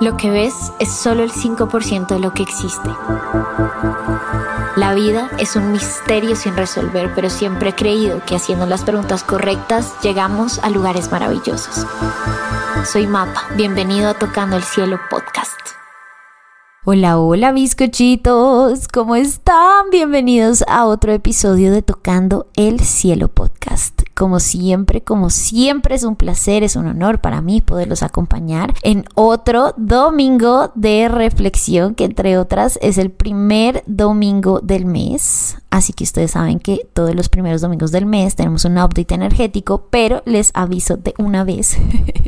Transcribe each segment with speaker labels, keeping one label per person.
Speaker 1: Lo que ves es solo el 5% de lo que existe. La vida es un misterio sin resolver, pero siempre he creído que haciendo las preguntas correctas llegamos a lugares maravillosos. Soy Mapa, bienvenido a Tocando el Cielo Podcast.
Speaker 2: Hola, hola bizcochitos, ¿cómo están? Bienvenidos a otro episodio de Tocando el Cielo Podcast. Como siempre, como siempre es un placer, es un honor para mí poderlos acompañar en otro domingo de reflexión que entre otras es el primer domingo del mes. Así que ustedes saben que todos los primeros domingos del mes tenemos un update energético, pero les aviso de una vez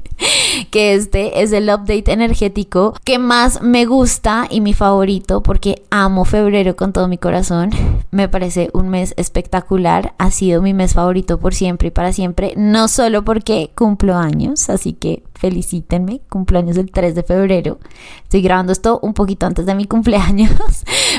Speaker 2: que este es el update energético que más me gusta y mi favorito porque amo febrero con todo mi corazón. Me parece un mes espectacular, ha sido mi mes favorito por siempre y para siempre, no solo porque cumplo años, así que felicítenme, cumpleaños el 3 de febrero. Estoy grabando esto un poquito antes de mi cumpleaños,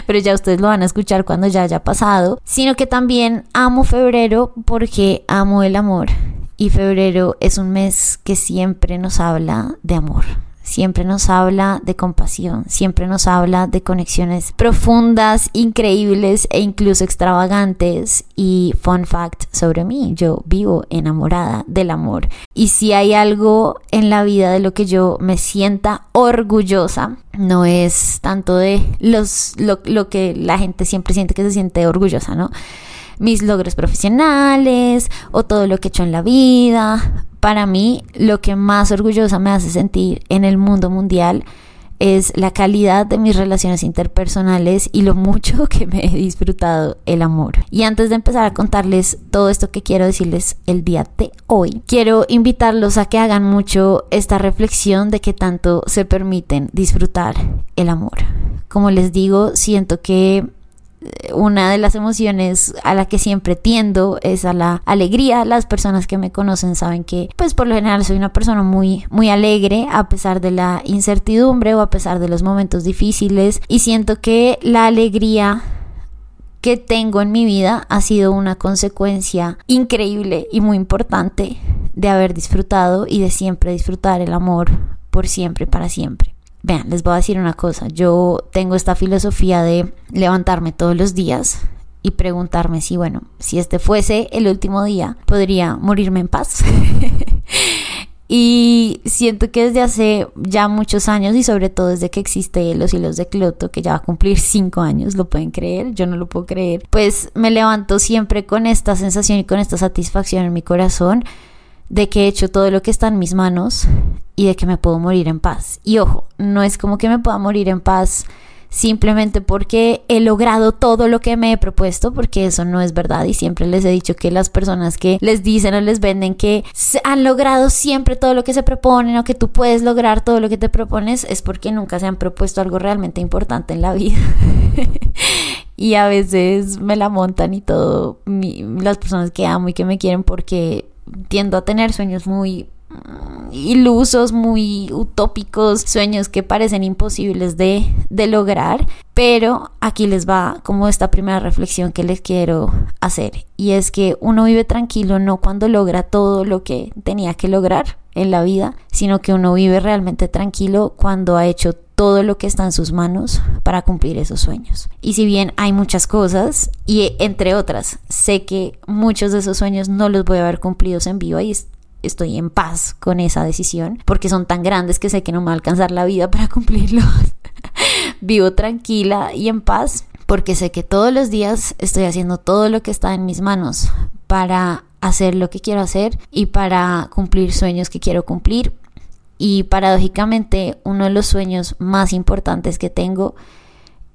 Speaker 2: pero ya ustedes lo van a escuchar cuando ya haya pasado, sino que también amo febrero porque amo el amor. Y febrero es un mes que siempre nos habla de amor siempre nos habla de compasión, siempre nos habla de conexiones profundas, increíbles e incluso extravagantes. Y fun fact sobre mí, yo vivo enamorada del amor. Y si hay algo en la vida de lo que yo me sienta orgullosa, no es tanto de los, lo, lo que la gente siempre siente que se siente orgullosa, ¿no? Mis logros profesionales o todo lo que he hecho en la vida. Para mí, lo que más orgullosa me hace sentir en el mundo mundial es la calidad de mis relaciones interpersonales y lo mucho que me he disfrutado el amor. Y antes de empezar a contarles todo esto que quiero decirles el día de hoy, quiero invitarlos a que hagan mucho esta reflexión de que tanto se permiten disfrutar el amor. Como les digo, siento que una de las emociones a la que siempre tiendo es a la alegría. Las personas que me conocen saben que, pues por lo general soy una persona muy, muy alegre a pesar de la incertidumbre o a pesar de los momentos difíciles y siento que la alegría que tengo en mi vida ha sido una consecuencia increíble y muy importante de haber disfrutado y de siempre disfrutar el amor por siempre, para siempre. Vean, les voy a decir una cosa, yo tengo esta filosofía de levantarme todos los días y preguntarme si, bueno, si este fuese el último día, podría morirme en paz. y siento que desde hace ya muchos años y sobre todo desde que existe los hilos de Cloto, que ya va a cumplir cinco años, lo pueden creer, yo no lo puedo creer, pues me levanto siempre con esta sensación y con esta satisfacción en mi corazón de que he hecho todo lo que está en mis manos y de que me puedo morir en paz. Y ojo, no es como que me pueda morir en paz simplemente porque he logrado todo lo que me he propuesto, porque eso no es verdad y siempre les he dicho que las personas que les dicen o les venden que han logrado siempre todo lo que se proponen o que tú puedes lograr todo lo que te propones es porque nunca se han propuesto algo realmente importante en la vida. y a veces me la montan y todo las personas que amo y que me quieren porque tiendo a tener sueños muy mm, ilusos, muy utópicos, sueños que parecen imposibles de, de, lograr, pero aquí les va como esta primera reflexión que les quiero hacer y es que uno vive tranquilo no cuando logra todo lo que tenía que lograr en la vida, sino que uno vive realmente tranquilo cuando ha hecho todo lo que está en sus manos para cumplir esos sueños. Y si bien hay muchas cosas, y entre otras, sé que muchos de esos sueños no los voy a ver cumplidos en vivo y estoy en paz con esa decisión, porque son tan grandes que sé que no me va a alcanzar la vida para cumplirlos. Vivo tranquila y en paz porque sé que todos los días estoy haciendo todo lo que está en mis manos para hacer lo que quiero hacer y para cumplir sueños que quiero cumplir y paradójicamente uno de los sueños más importantes que tengo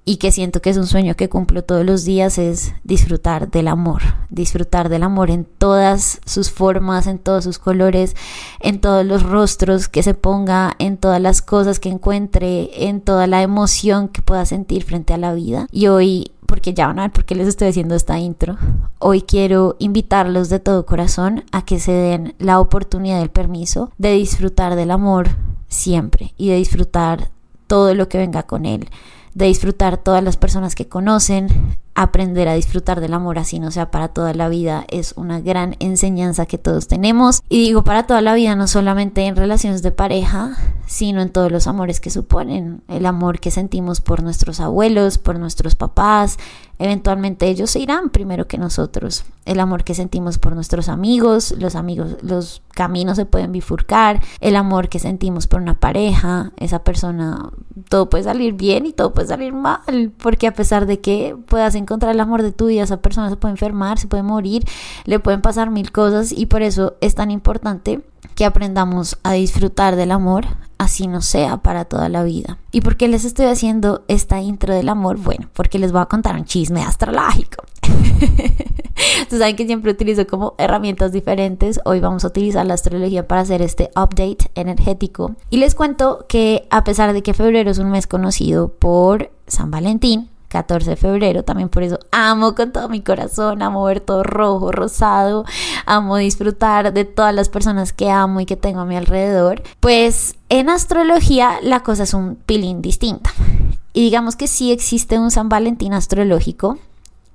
Speaker 2: y que siento que es un sueño que cumplo todos los días es disfrutar del amor, disfrutar del amor en todas sus formas, en todos sus colores, en todos los rostros que se ponga, en todas las cosas que encuentre, en toda la emoción que pueda sentir frente a la vida. Y hoy porque ya van a ver por qué les estoy haciendo esta intro. Hoy quiero invitarlos de todo corazón a que se den la oportunidad del permiso de disfrutar del amor siempre y de disfrutar todo lo que venga con él, de disfrutar todas las personas que conocen, aprender a disfrutar del amor así no sea para toda la vida es una gran enseñanza que todos tenemos. Y digo para toda la vida no solamente en relaciones de pareja sino en todos los amores que suponen, el amor que sentimos por nuestros abuelos, por nuestros papás, eventualmente ellos se irán primero que nosotros, el amor que sentimos por nuestros amigos, los amigos, los caminos se pueden bifurcar, el amor que sentimos por una pareja, esa persona, todo puede salir bien y todo puede salir mal, porque a pesar de que puedas encontrar el amor de tu vida, esa persona se puede enfermar, se puede morir, le pueden pasar mil cosas y por eso es tan importante que aprendamos a disfrutar del amor, así no sea para toda la vida. ¿Y por qué les estoy haciendo esta intro del amor? Bueno, porque les voy a contar un chisme astrológico. Ustedes saben que siempre utilizo como herramientas diferentes. Hoy vamos a utilizar la astrología para hacer este update energético. Y les cuento que a pesar de que febrero es un mes conocido por San Valentín, 14 de febrero, también por eso amo con todo mi corazón, amo ver todo rojo, rosado, amo disfrutar de todas las personas que amo y que tengo a mi alrededor, pues en astrología la cosa es un pilín distinta. Y digamos que sí existe un San Valentín astrológico,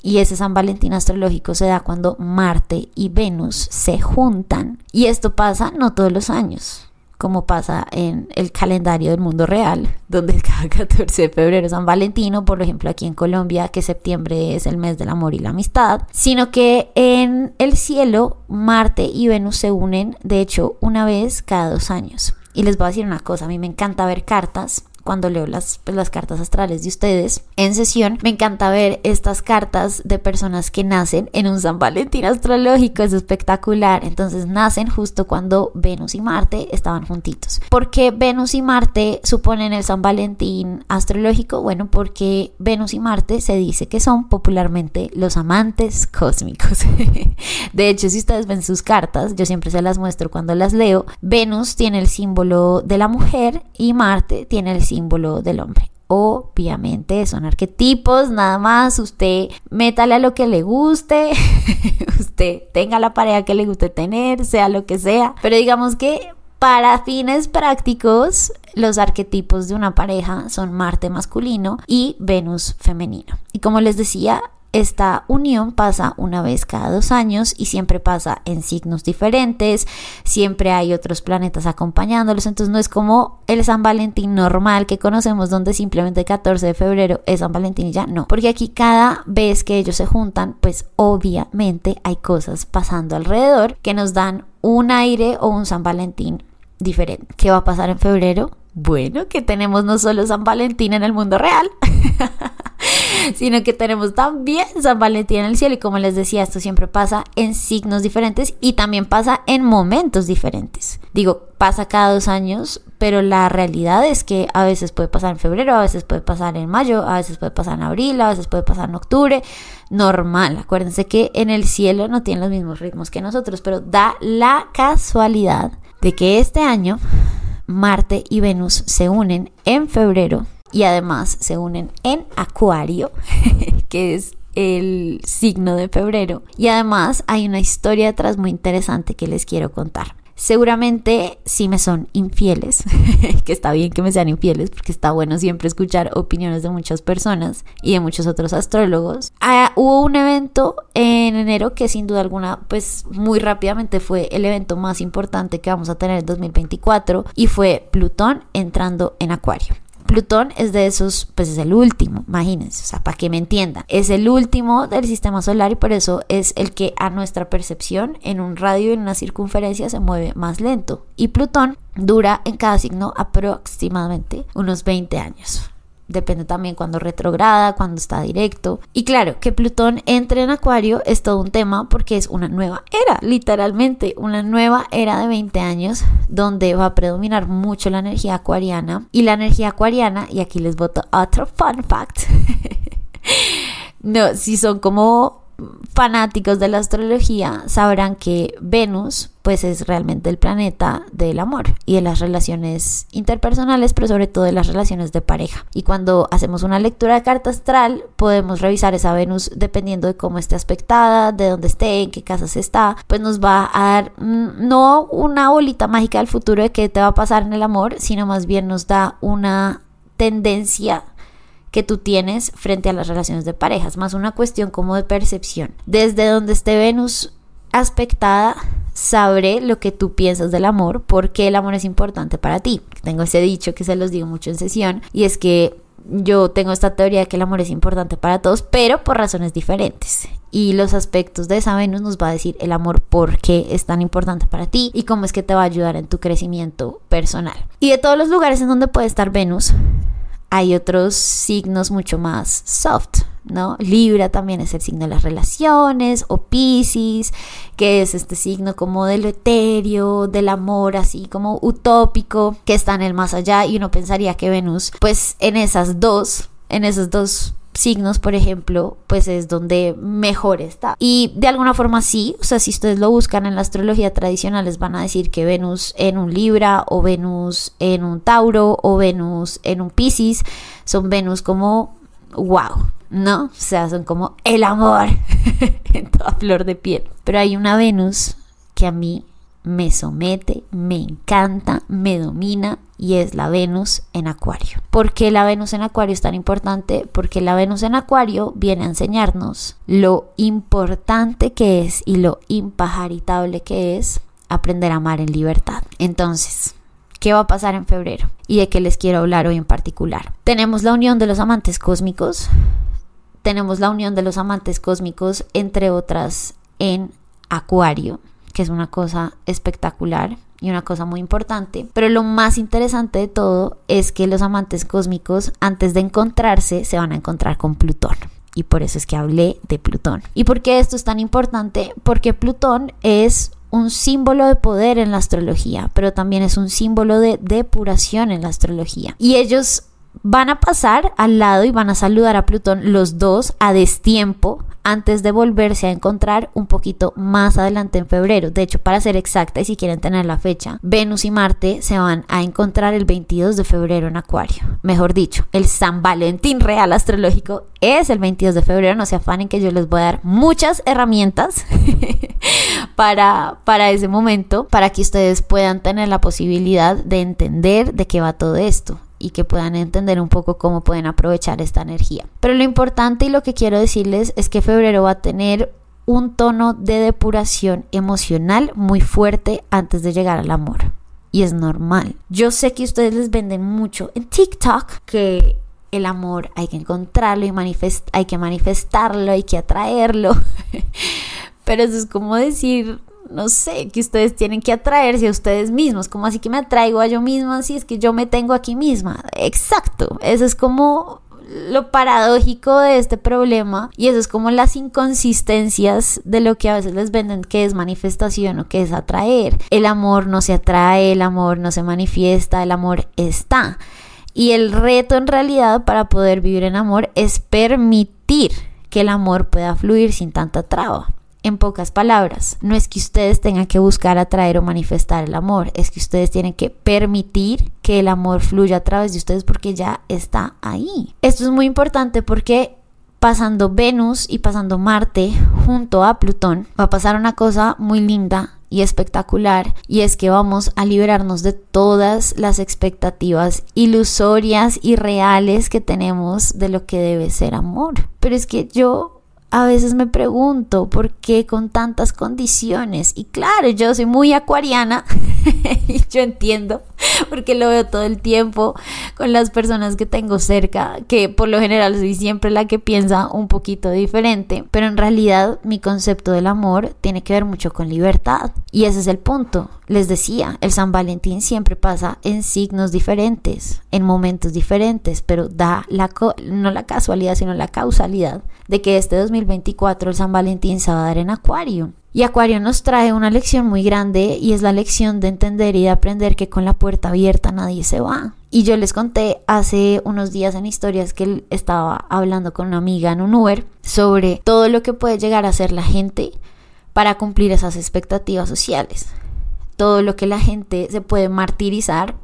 Speaker 2: y ese San Valentín astrológico se da cuando Marte y Venus se juntan. Y esto pasa no todos los años como pasa en el calendario del mundo real, donde cada 14 de febrero es San Valentino, por ejemplo aquí en Colombia, que septiembre es el mes del amor y la amistad, sino que en el cielo Marte y Venus se unen, de hecho, una vez cada dos años. Y les voy a decir una cosa, a mí me encanta ver cartas cuando leo las, pues, las cartas astrales de ustedes en sesión, me encanta ver estas cartas de personas que nacen en un San Valentín astrológico, es espectacular. Entonces nacen justo cuando Venus y Marte estaban juntitos. ¿Por qué Venus y Marte suponen el San Valentín astrológico? Bueno, porque Venus y Marte se dice que son popularmente los amantes cósmicos. de hecho, si ustedes ven sus cartas, yo siempre se las muestro cuando las leo, Venus tiene el símbolo de la mujer y Marte tiene el símbolo símbolo del hombre. Obviamente son arquetipos, nada más usted métale a lo que le guste, usted tenga la pareja que le guste tener, sea lo que sea, pero digamos que para fines prácticos, los arquetipos de una pareja son Marte masculino y Venus femenino. Y como les decía, esta unión pasa una vez cada dos años y siempre pasa en signos diferentes, siempre hay otros planetas acompañándolos, entonces no es como el San Valentín normal que conocemos donde simplemente 14 de febrero es San Valentín y ya no, porque aquí cada vez que ellos se juntan, pues obviamente hay cosas pasando alrededor que nos dan un aire o un San Valentín diferente. ¿Qué va a pasar en febrero? Bueno, que tenemos no solo San Valentín en el mundo real, sino que tenemos también San Valentín en el cielo y como les decía, esto siempre pasa en signos diferentes y también pasa en momentos diferentes. Digo, pasa cada dos años, pero la realidad es que a veces puede pasar en febrero, a veces puede pasar en mayo, a veces puede pasar en abril, a veces puede pasar en octubre, normal. Acuérdense que en el cielo no tienen los mismos ritmos que nosotros, pero da la casualidad de que este año Marte y Venus se unen en febrero y además se unen en Acuario, que es el signo de febrero. Y además hay una historia detrás muy interesante que les quiero contar. Seguramente si me son infieles, que está bien que me sean infieles porque está bueno siempre escuchar opiniones de muchas personas y de muchos otros astrólogos. Ah, hubo un evento en enero que sin duda alguna pues muy rápidamente fue el evento más importante que vamos a tener en 2024 y fue Plutón entrando en Acuario. Plutón es de esos, pues es el último, imagínense, o sea, para que me entiendan, es el último del sistema solar y por eso es el que a nuestra percepción en un radio, en una circunferencia, se mueve más lento. Y Plutón dura en cada signo aproximadamente unos 20 años depende también cuando retrograda, cuando está directo. Y claro, que Plutón entre en Acuario es todo un tema porque es una nueva era, literalmente, una nueva era de 20 años donde va a predominar mucho la energía acuariana. Y la energía acuariana, y aquí les voto otro fun fact. no, si son como fanáticos de la astrología sabrán que Venus pues es realmente el planeta del amor y de las relaciones interpersonales, pero sobre todo de las relaciones de pareja. Y cuando hacemos una lectura de carta astral, podemos revisar esa Venus dependiendo de cómo esté aspectada, de dónde esté, en qué casas está, pues nos va a dar mm, no una bolita mágica del futuro de qué te va a pasar en el amor, sino más bien nos da una tendencia que tú tienes frente a las relaciones de parejas, más una cuestión como de percepción. Desde donde esté Venus aspectada, sabré lo que tú piensas del amor, porque el amor es importante para ti. Tengo ese dicho que se los digo mucho en sesión y es que yo tengo esta teoría de que el amor es importante para todos, pero por razones diferentes. Y los aspectos de esa Venus nos va a decir el amor por qué es tan importante para ti y cómo es que te va a ayudar en tu crecimiento personal. Y de todos los lugares en donde puede estar Venus, hay otros signos mucho más soft, ¿no? Libra también es el signo de las relaciones, o Pisces, que es este signo como del etéreo, del amor, así como utópico, que está en el más allá, y uno pensaría que Venus, pues en esas dos, en esos dos signos, por ejemplo, pues es donde mejor está. Y de alguna forma sí, o sea, si ustedes lo buscan en la astrología tradicional, les van a decir que Venus en un Libra o Venus en un Tauro o Venus en un Pisces son Venus como wow, ¿no? O sea, son como el amor en toda flor de piel. Pero hay una Venus que a mí me somete, me encanta, me domina y es la Venus en Acuario. ¿Por qué la Venus en Acuario es tan importante? Porque la Venus en Acuario viene a enseñarnos lo importante que es y lo impajaritable que es aprender a amar en libertad. Entonces, ¿qué va a pasar en febrero? Y de qué les quiero hablar hoy en particular. Tenemos la unión de los amantes cósmicos. Tenemos la unión de los amantes cósmicos, entre otras, en Acuario que es una cosa espectacular y una cosa muy importante. Pero lo más interesante de todo es que los amantes cósmicos, antes de encontrarse, se van a encontrar con Plutón. Y por eso es que hablé de Plutón. ¿Y por qué esto es tan importante? Porque Plutón es un símbolo de poder en la astrología, pero también es un símbolo de depuración en la astrología. Y ellos van a pasar al lado y van a saludar a Plutón los dos a destiempo antes de volverse a encontrar un poquito más adelante en febrero. De hecho, para ser exacta y si quieren tener la fecha, Venus y Marte se van a encontrar el 22 de febrero en Acuario. Mejor dicho, el San Valentín real astrológico es el 22 de febrero. No se afanen que yo les voy a dar muchas herramientas para, para ese momento, para que ustedes puedan tener la posibilidad de entender de qué va todo esto y que puedan entender un poco cómo pueden aprovechar esta energía. Pero lo importante y lo que quiero decirles es que febrero va a tener un tono de depuración emocional muy fuerte antes de llegar al amor. Y es normal. Yo sé que ustedes les venden mucho en TikTok que el amor hay que encontrarlo y hay que manifestarlo, hay que atraerlo. Pero eso es como decir, no sé, que ustedes tienen que atraerse a ustedes mismos. como así que me atraigo a yo misma si es que yo me tengo aquí misma? Exacto, eso es como lo paradójico de este problema y eso es como las inconsistencias de lo que a veces les venden que es manifestación o que es atraer. El amor no se atrae, el amor no se manifiesta, el amor está. Y el reto en realidad para poder vivir en amor es permitir que el amor pueda fluir sin tanta traba. En pocas palabras, no es que ustedes tengan que buscar atraer o manifestar el amor, es que ustedes tienen que permitir que el amor fluya a través de ustedes porque ya está ahí. Esto es muy importante porque pasando Venus y pasando Marte junto a Plutón, va a pasar una cosa muy linda y espectacular y es que vamos a liberarnos de todas las expectativas ilusorias y reales que tenemos de lo que debe ser amor. Pero es que yo a veces me pregunto por qué con tantas condiciones. Y claro, yo soy muy acuariana y yo entiendo porque lo veo todo el tiempo con las personas que tengo cerca, que por lo general soy siempre la que piensa un poquito diferente, pero en realidad mi concepto del amor tiene que ver mucho con libertad. Y ese es el punto. Les decía, el San Valentín siempre pasa en signos diferentes, en momentos diferentes, pero da la no la casualidad, sino la causalidad de que este 2024 el San Valentín se va a dar en Acuario. Y Acuario nos trae una lección muy grande y es la lección de entender y de aprender que con la puerta abierta nadie se va. Y yo les conté hace unos días en historias que estaba hablando con una amiga en un Uber sobre todo lo que puede llegar a hacer la gente para cumplir esas expectativas sociales. Todo lo que la gente se puede martirizar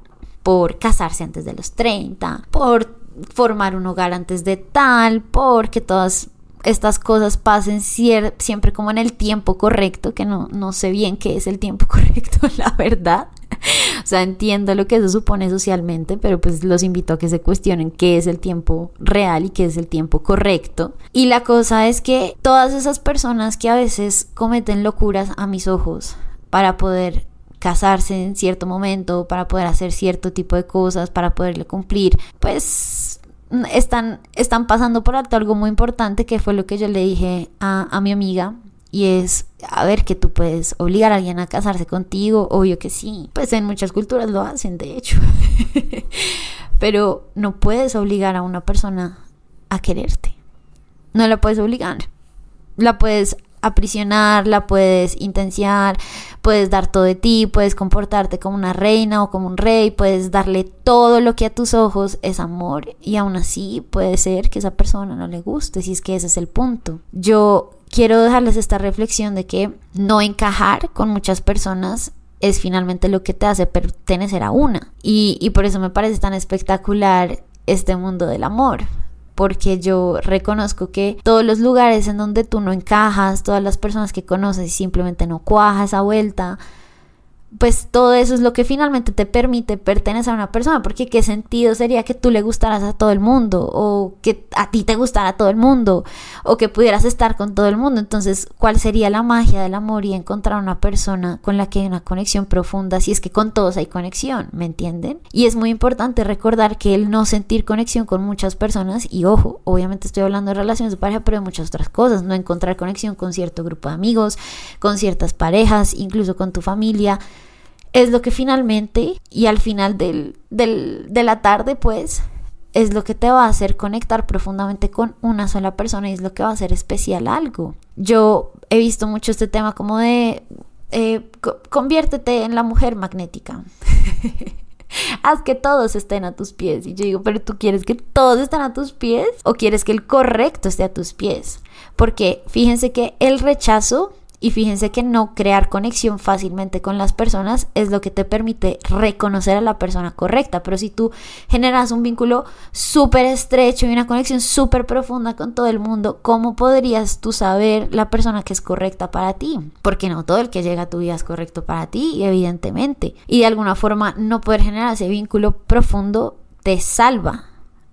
Speaker 2: por casarse antes de los 30, por formar un hogar antes de tal, porque todas estas cosas pasen siempre como en el tiempo correcto, que no, no sé bien qué es el tiempo correcto, la verdad. O sea, entiendo lo que eso supone socialmente, pero pues los invito a que se cuestionen qué es el tiempo real y qué es el tiempo correcto. Y la cosa es que todas esas personas que a veces cometen locuras a mis ojos, para poder casarse en cierto momento, para poder hacer cierto tipo de cosas, para poderle cumplir, pues están, están pasando por alto algo muy importante que fue lo que yo le dije a, a mi amiga y es, a ver, que tú puedes obligar a alguien a casarse contigo, obvio que sí, pues en muchas culturas lo hacen, de hecho, pero no puedes obligar a una persona a quererte, no la puedes obligar, la puedes aprisionar, la puedes intenciar, puedes dar todo de ti, puedes comportarte como una reina o como un rey, puedes darle todo lo que a tus ojos es amor y aún así puede ser que esa persona no le guste, si es que ese es el punto. Yo quiero dejarles esta reflexión de que no encajar con muchas personas es finalmente lo que te hace pertenecer a una. Y, y por eso me parece tan espectacular este mundo del amor porque yo reconozco que todos los lugares en donde tú no encajas, todas las personas que conoces y simplemente no cuaja esa vuelta, pues todo eso es lo que finalmente te permite pertenecer a una persona, porque qué sentido sería que tú le gustaras a todo el mundo, o que a ti te gustara todo el mundo, o que pudieras estar con todo el mundo. Entonces, ¿cuál sería la magia del amor y encontrar una persona con la que hay una conexión profunda, si es que con todos hay conexión, ¿me entienden? Y es muy importante recordar que el no sentir conexión con muchas personas, y ojo, obviamente estoy hablando de relaciones de pareja, pero de muchas otras cosas, no encontrar conexión con cierto grupo de amigos, con ciertas parejas, incluso con tu familia, es lo que finalmente y al final del, de la tarde pues es lo que te va a hacer conectar profundamente con una sola persona y es lo que va a hacer especial algo. Yo he visto mucho este tema como de eh, conviértete en la mujer magnética. Haz que todos estén a tus pies. Y yo digo, pero tú quieres que todos estén a tus pies o quieres que el correcto esté a tus pies. Porque fíjense que el rechazo y fíjense que no crear conexión fácilmente con las personas es lo que te permite reconocer a la persona correcta. Pero si tú generas un vínculo súper estrecho y una conexión súper profunda con todo el mundo, ¿cómo podrías tú saber la persona que es correcta para ti? Porque no todo el que llega a tu vida es correcto para ti, evidentemente. Y de alguna forma no poder generar ese vínculo profundo te salva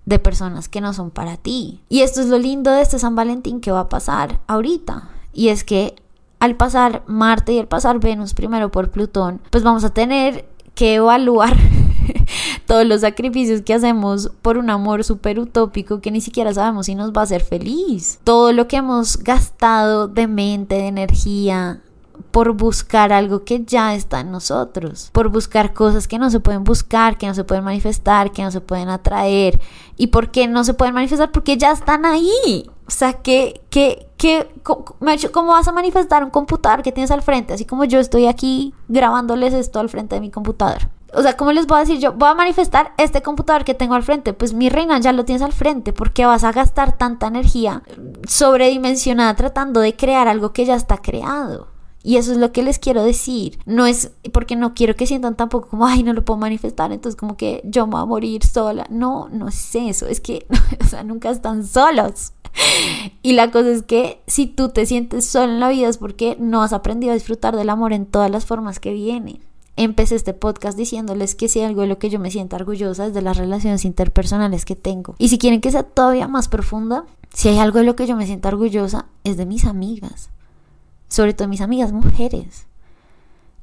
Speaker 2: de personas que no son para ti. Y esto es lo lindo de este San Valentín que va a pasar ahorita. Y es que al pasar Marte y al pasar Venus primero por Plutón, pues vamos a tener que evaluar todos los sacrificios que hacemos por un amor súper utópico que ni siquiera sabemos si nos va a hacer feliz. Todo lo que hemos gastado de mente, de energía, por buscar algo que ya está en nosotros, por buscar cosas que no se pueden buscar, que no se pueden manifestar, que no se pueden atraer. ¿Y por qué no se pueden manifestar? Porque ya están ahí. O sea, que, que, que, ¿cómo vas a manifestar un computador que tienes al frente? Así como yo estoy aquí grabándoles esto al frente de mi computador. O sea, ¿cómo les voy a decir yo? Voy a manifestar este computador que tengo al frente. Pues mi reina ya lo tienes al frente. porque vas a gastar tanta energía sobredimensionada tratando de crear algo que ya está creado? Y eso es lo que les quiero decir. No es porque no quiero que sientan tampoco como, ay, no lo puedo manifestar, entonces como que yo me voy a morir sola. No, no es eso. Es que, nunca están solos. Y la cosa es que si tú te sientes solo en la vida es porque no has aprendido a disfrutar del amor en todas las formas que viene. Empecé este podcast diciéndoles que si algo de lo que yo me siento orgullosa es de las relaciones interpersonales que tengo. Y si quieren que sea todavía más profunda, si hay algo de lo que yo me siento orgullosa es de mis amigas sobre todo mis amigas mujeres.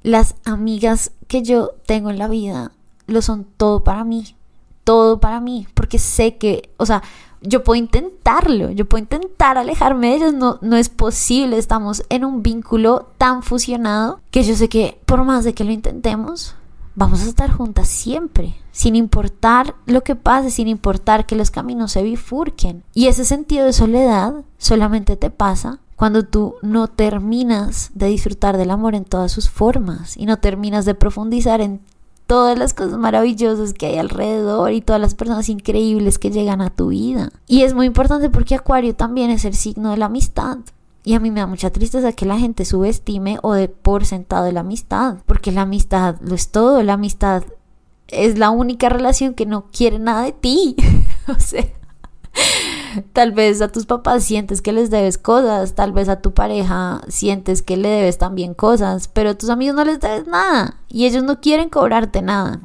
Speaker 2: Las amigas que yo tengo en la vida lo son todo para mí, todo para mí, porque sé que, o sea, yo puedo intentarlo, yo puedo intentar alejarme de ellos, no, no es posible, estamos en un vínculo tan fusionado que yo sé que por más de que lo intentemos, vamos a estar juntas siempre, sin importar lo que pase, sin importar que los caminos se bifurquen. Y ese sentido de soledad solamente te pasa cuando tú no terminas de disfrutar del amor en todas sus formas y no terminas de profundizar en todas las cosas maravillosas que hay alrededor y todas las personas increíbles que llegan a tu vida. Y es muy importante porque Acuario también es el signo de la amistad. Y a mí me da mucha tristeza que la gente subestime o de por sentado la amistad, porque la amistad lo es todo, la amistad es la única relación que no quiere nada de ti. o sea, Tal vez a tus papás sientes que les debes cosas, tal vez a tu pareja sientes que le debes también cosas, pero a tus amigos no les debes nada y ellos no quieren cobrarte nada.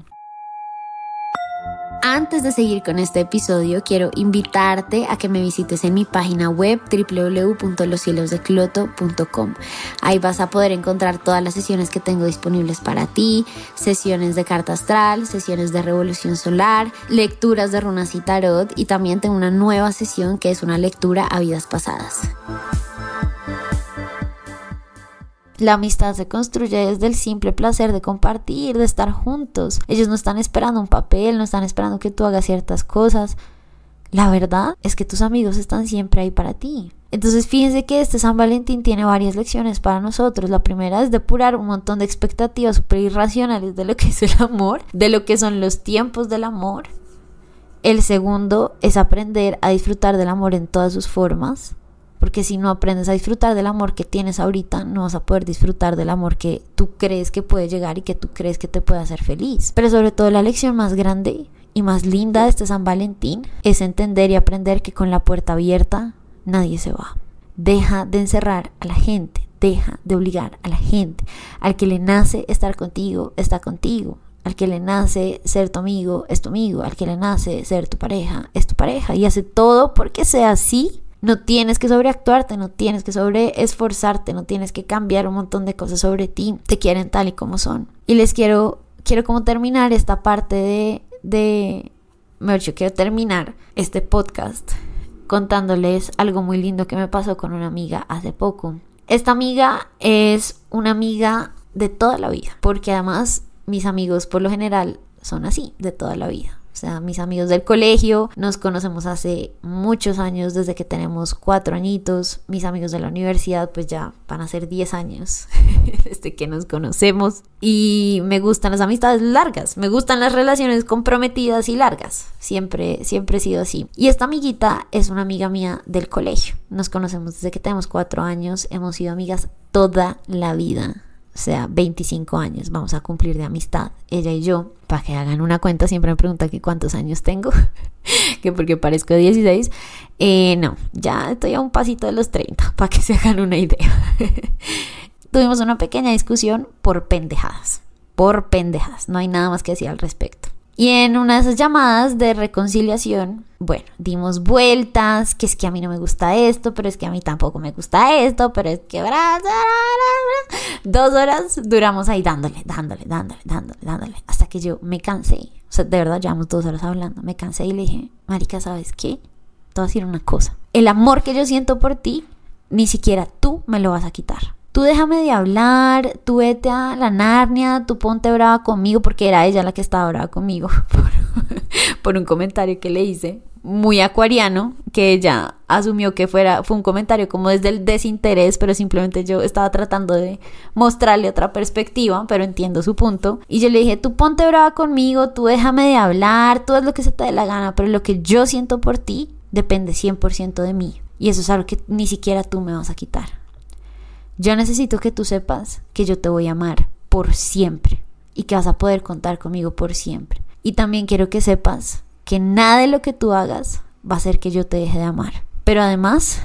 Speaker 1: Antes de seguir con este episodio, quiero invitarte a que me visites en mi página web www.loscielosdecloto.com. Ahí vas a poder encontrar todas las sesiones que tengo disponibles para ti, sesiones de carta astral, sesiones de revolución solar, lecturas de runas y tarot y también tengo una nueva sesión que es una lectura a vidas pasadas.
Speaker 2: La amistad se construye desde el simple placer de compartir, de estar juntos. Ellos no están esperando un papel, no están esperando que tú hagas ciertas cosas. La verdad es que tus amigos están siempre ahí para ti. Entonces fíjense que este San Valentín tiene varias lecciones para nosotros. La primera es depurar un montón de expectativas super irracionales de lo que es el amor, de lo que son los tiempos del amor. El segundo es aprender a disfrutar del amor en todas sus formas. Porque si no aprendes a disfrutar del amor que tienes ahorita, no vas a poder disfrutar del amor que tú crees que puede llegar y que tú crees que te puede hacer feliz. Pero sobre todo la lección más grande y más linda de este San Valentín es entender y aprender que con la puerta abierta nadie se va. Deja de encerrar a la gente, deja de obligar a la gente. Al que le nace estar contigo, está contigo. Al que le nace ser tu amigo, es tu amigo. Al que le nace ser tu pareja, es tu pareja. Y hace todo porque sea así no tienes que sobreactuarte, no tienes que sobre esforzarte, no tienes que cambiar un montón de cosas sobre ti. Te quieren tal y como son. Y les quiero, quiero como terminar esta parte de, de, yo quiero terminar este podcast contándoles algo muy lindo que me pasó con una amiga hace poco. Esta amiga es una amiga de toda la vida, porque además mis amigos por lo general son así, de toda la vida. Sea, mis amigos del colegio, nos conocemos hace muchos años, desde que tenemos cuatro añitos. Mis amigos de la universidad, pues ya van a ser diez años desde que nos conocemos. Y me gustan las amistades largas, me gustan las relaciones comprometidas y largas. Siempre, siempre he sido así. Y esta amiguita es una amiga mía del colegio. Nos conocemos desde que tenemos cuatro años, hemos sido amigas toda la vida o sea, 25 años vamos a cumplir de amistad, ella y yo. Para que hagan una cuenta, siempre me preguntan que cuántos años tengo, que porque parezco de 16. Eh, no, ya estoy a un pasito de los 30, para que se hagan una idea. Tuvimos una pequeña discusión por pendejadas, por pendejadas, no hay nada más que decir al respecto. Y en una de esas llamadas de reconciliación, bueno, dimos vueltas, que es que a mí no me gusta esto, pero es que a mí tampoco me gusta esto, pero es que... Dos horas duramos ahí dándole, dándole, dándole, dándole, dándole, hasta que yo me cansé. De verdad, llevamos dos horas hablando. Me cansé y le dije, Marica, ¿sabes qué? Te voy a decir una cosa. El amor que yo siento por ti, ni siquiera tú me lo vas a quitar tú déjame de hablar, tú vete a la Narnia, tú ponte brava conmigo, porque era ella la que estaba brava conmigo por, un comentario que le hice, muy acuariano, que ella asumió que fuera, fue un comentario como desde el desinterés, pero simplemente yo estaba tratando de mostrarle otra perspectiva, pero entiendo su punto. Y yo le dije, tú ponte brava conmigo, tú déjame de hablar, tú haz lo que se te dé la gana, pero lo que yo siento por ti depende 100% de mí. Y eso es algo que ni siquiera tú me vas a quitar. Yo necesito que tú sepas que yo te voy a amar por siempre y que vas a poder contar conmigo por siempre. Y también quiero que sepas que nada de lo que tú hagas va a hacer que yo te deje de amar. Pero además,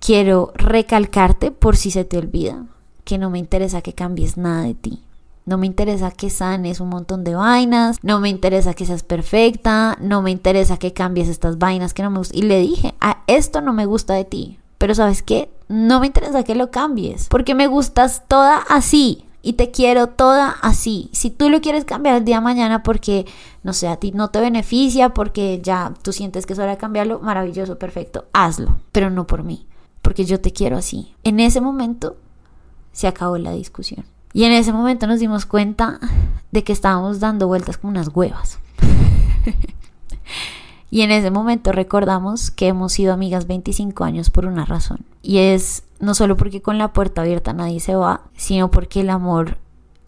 Speaker 2: quiero recalcarte por si se te olvida que no me interesa que cambies nada de ti. No me interesa que sanes un montón de vainas, no me interesa que seas perfecta, no me interesa que cambies estas vainas que no me gustan. Y le dije, a esto no me gusta de ti, pero ¿sabes qué? No me interesa que lo cambies, porque me gustas toda así y te quiero toda así. Si tú lo quieres cambiar el día de mañana porque, no sé, a ti no te beneficia, porque ya tú sientes que es hora de cambiarlo, maravilloso, perfecto, hazlo, pero no por mí, porque yo te quiero así. En ese momento se acabó la discusión. Y en ese momento nos dimos cuenta de que estábamos dando vueltas como unas huevas. Y en ese momento recordamos que hemos sido amigas 25 años por una razón. Y es no solo porque con la puerta abierta nadie se va, sino porque el amor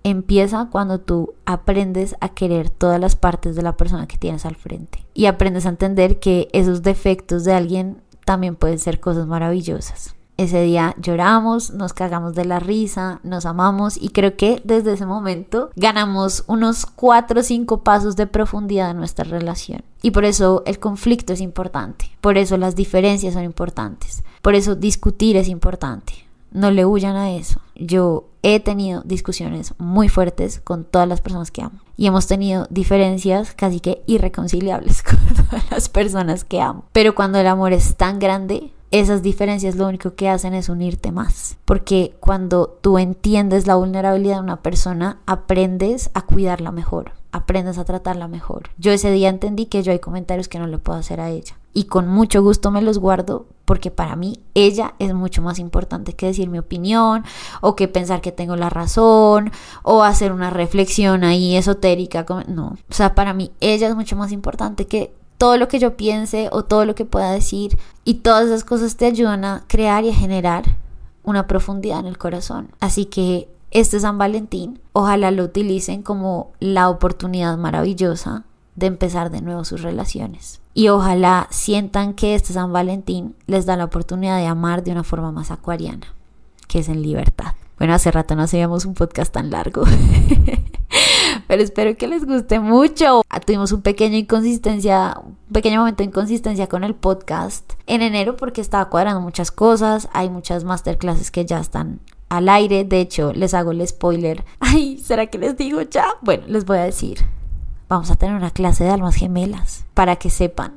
Speaker 2: empieza cuando tú aprendes a querer todas las partes de la persona que tienes al frente. Y aprendes a entender que esos defectos de alguien también pueden ser cosas maravillosas. Ese día lloramos, nos cagamos de la risa, nos amamos y creo que desde ese momento ganamos unos 4 o 5 pasos de profundidad en nuestra relación. Y por eso el conflicto es importante, por eso las diferencias son importantes, por eso discutir es importante. no le huyan a eso. Yo he tenido discusiones muy fuertes con todas las personas que amo. Y hemos tenido diferencias casi que irreconciliables con todas las personas que amo. Pero cuando el amor es tan grande, esas diferencias lo único que hacen es unirte más. Porque cuando tú entiendes la vulnerabilidad de una persona, aprendes a cuidarla mejor, aprendes a tratarla mejor. Yo ese día entendí que yo hay comentarios que no le puedo hacer a ella. Y con mucho gusto me los guardo porque para mí ella es mucho más importante que decir mi opinión o que pensar que tengo la razón o hacer una reflexión ahí esotérica. No, o sea, para mí ella es mucho más importante que todo lo que yo piense o todo lo que pueda decir y todas esas cosas te ayudan a crear y a generar una profundidad en el corazón. Así que este San Valentín, ojalá lo utilicen como la oportunidad maravillosa de empezar de nuevo sus relaciones. Y ojalá sientan que este San Valentín les da la oportunidad de amar de una forma más acuariana, que es en libertad. Bueno, hace rato no hacíamos un podcast tan largo. Pero espero que les guste mucho. Ah, tuvimos un pequeño inconsistencia, un pequeño momento de inconsistencia con el podcast en enero porque estaba cuadrando muchas cosas. Hay muchas masterclasses que ya están al aire. De hecho, les hago el spoiler. Ay, ¿será que les digo ya? Bueno, les voy a decir. Vamos a tener una clase de almas gemelas para que sepan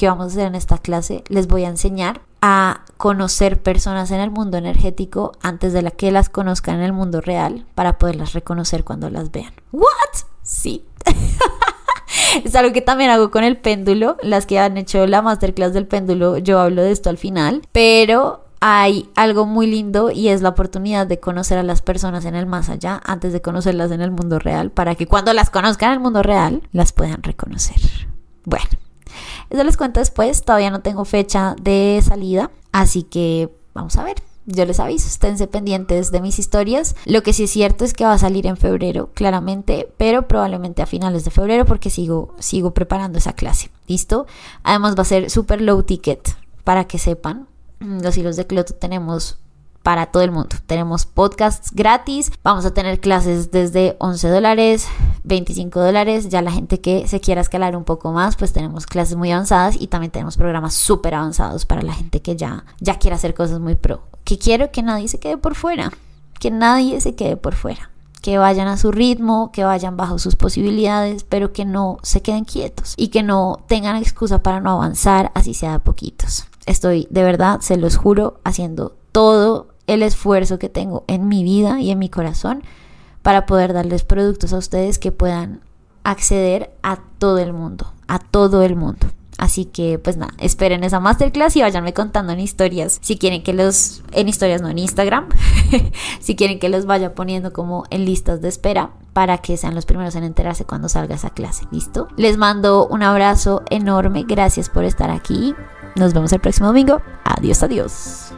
Speaker 2: qué vamos a hacer en esta clase. Les voy a enseñar a conocer personas en el mundo energético antes de la que las conozcan en el mundo real para poderlas reconocer cuando las vean. ¿What? Sí. es algo que también hago con el péndulo. Las que han hecho la masterclass del péndulo, yo hablo de esto al final. Pero hay algo muy lindo y es la oportunidad de conocer a las personas en el más allá antes de conocerlas en el mundo real para que cuando las conozcan en el mundo real las puedan reconocer. Bueno, eso les cuento después, todavía no tengo fecha de salida, así que vamos a ver. Yo les aviso, esténse pendientes de mis historias. Lo que sí es cierto es que va a salir en febrero, claramente, pero probablemente a finales de febrero porque sigo, sigo preparando esa clase. ¿Listo? Además va a ser super low ticket para que sepan. Los hilos de Cloto tenemos para todo el mundo. Tenemos podcasts gratis, vamos a tener clases desde 11 dólares, 25 dólares. Ya la gente que se quiera escalar un poco más, pues tenemos clases muy avanzadas y también tenemos programas súper avanzados para la gente que ya, ya quiere hacer cosas muy pro. Que quiero que nadie se quede por fuera, que nadie se quede por fuera. Que vayan a su ritmo, que vayan bajo sus posibilidades, pero que no se queden quietos y que no tengan excusa para no avanzar, así sea de poquitos. Estoy de verdad, se los juro, haciendo todo el esfuerzo que tengo en mi vida y en mi corazón para poder darles productos a ustedes que puedan acceder a todo el mundo, a todo el mundo. Así que pues nada, esperen esa masterclass y váyanme contando en historias. Si quieren que los, en historias no en Instagram, si quieren que los vaya poniendo como en listas de espera para que sean los primeros en enterarse cuando salga esa clase. ¿Listo? Les mando un abrazo enorme. Gracias por estar aquí. Nos vemos el próximo domingo. Adiós, adiós.